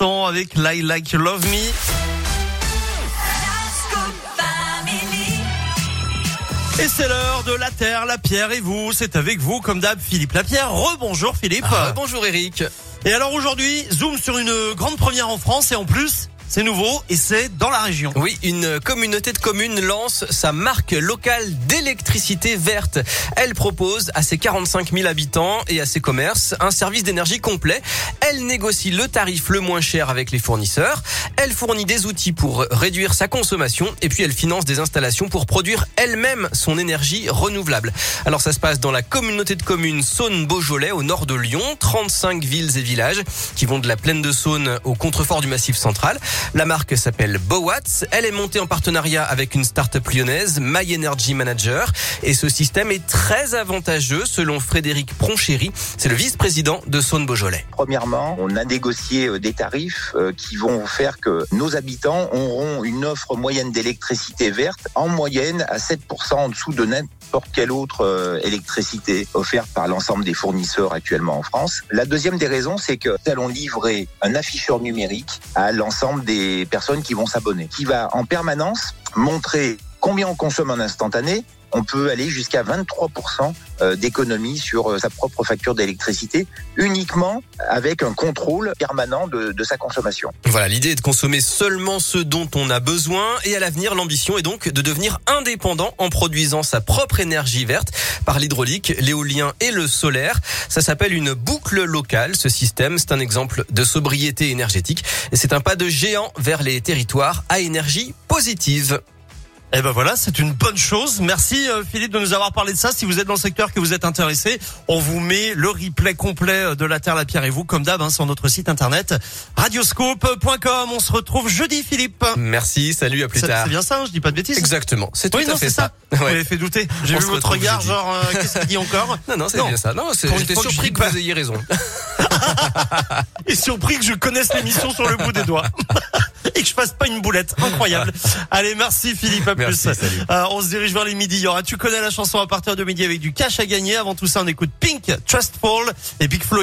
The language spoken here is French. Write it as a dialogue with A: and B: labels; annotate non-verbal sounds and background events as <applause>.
A: l'instant avec I Like You Love Me. Et c'est l'heure de la terre, la pierre et vous. C'est avec vous, comme d'hab, Philippe Lapierre. Rebonjour Philippe.
B: Ah, bonjour Eric.
A: Et alors aujourd'hui, zoom sur une grande première en France et en plus, c'est nouveau et c'est dans la région.
B: Oui, une communauté de communes lance sa marque locale d'électricité verte. Elle propose à ses 45 000 habitants et à ses commerces un service d'énergie complet. Elle négocie le tarif le moins cher avec les fournisseurs. Elle fournit des outils pour réduire sa consommation et puis elle finance des installations pour produire elle-même son énergie renouvelable. Alors ça se passe dans la communauté de communes Saône-Beaujolais au nord de Lyon. 35 villes et villages qui vont de la plaine de Saône au contrefort du Massif central. La marque s'appelle Bowatts. Elle est montée en partenariat avec une start-up lyonnaise, My Energy Manager. Et ce système est très avantageux selon Frédéric Pronchéry. C'est le vice-président de Saône-Beaujolais.
C: Premièrement, on a négocié euh, des tarifs euh, qui vont faire que nos habitants auront une offre moyenne d'électricité verte en moyenne à 7% en dessous de n'importe quelle autre euh, électricité offerte par l'ensemble des fournisseurs actuellement en France. La deuxième des raisons, c'est que nous allons livrer un afficheur numérique à l'ensemble des personnes qui vont s'abonner, qui va en permanence montrer combien on consomme en instantané, on peut aller jusqu'à 23% euh, d'économie sur euh, sa propre facture d'électricité, uniquement avec un contrôle permanent de, de sa consommation.
B: Voilà, l'idée est de consommer seulement ce dont on a besoin et à l'avenir, l'ambition est donc de devenir indépendant en produisant sa propre énergie verte par l'hydraulique, l'éolien et le solaire. Ça s'appelle une boucle locale, ce système. C'est un exemple de sobriété énergétique et c'est un pas de géant vers les territoires à énergie positive.
A: Eh ben voilà, c'est une bonne chose. Merci euh, Philippe de nous avoir parlé de ça. Si vous êtes dans le secteur que vous êtes intéressé, on vous met le replay complet euh, de la Terre, la Pierre et vous, comme d'hab, hein, sur notre site internet radioscope.com. On se retrouve jeudi, Philippe.
B: Merci, salut, à plus tard.
A: c'est bien ça, hein, je dis pas de bêtises.
B: Exactement, c'est tout
A: Oui, non,
B: à fait
A: c'est ça. Vous m'avez fait douter. J'ai vu votre regard,
B: jeudi.
A: genre, euh, qu'est-ce qu'il dit encore <laughs>
B: Non, non, c'est
A: Non.
B: bien ça. Non, j'étais
A: que
B: surpris que vous ayez raison. <laughs>
A: Et surpris que je connaisse l'émission sur le bout des doigts. <laughs> <laughs> Et que je fasse pas une boulette. Incroyable. <laughs> Allez, merci Philippe, à
B: Merci,
A: plus. Euh, on se dirige vers les midi. Il y aura Tu connais la chanson à partir de midi avec du cash à gagner. Avant tout ça, on écoute Pink, Trustful et Big Flo.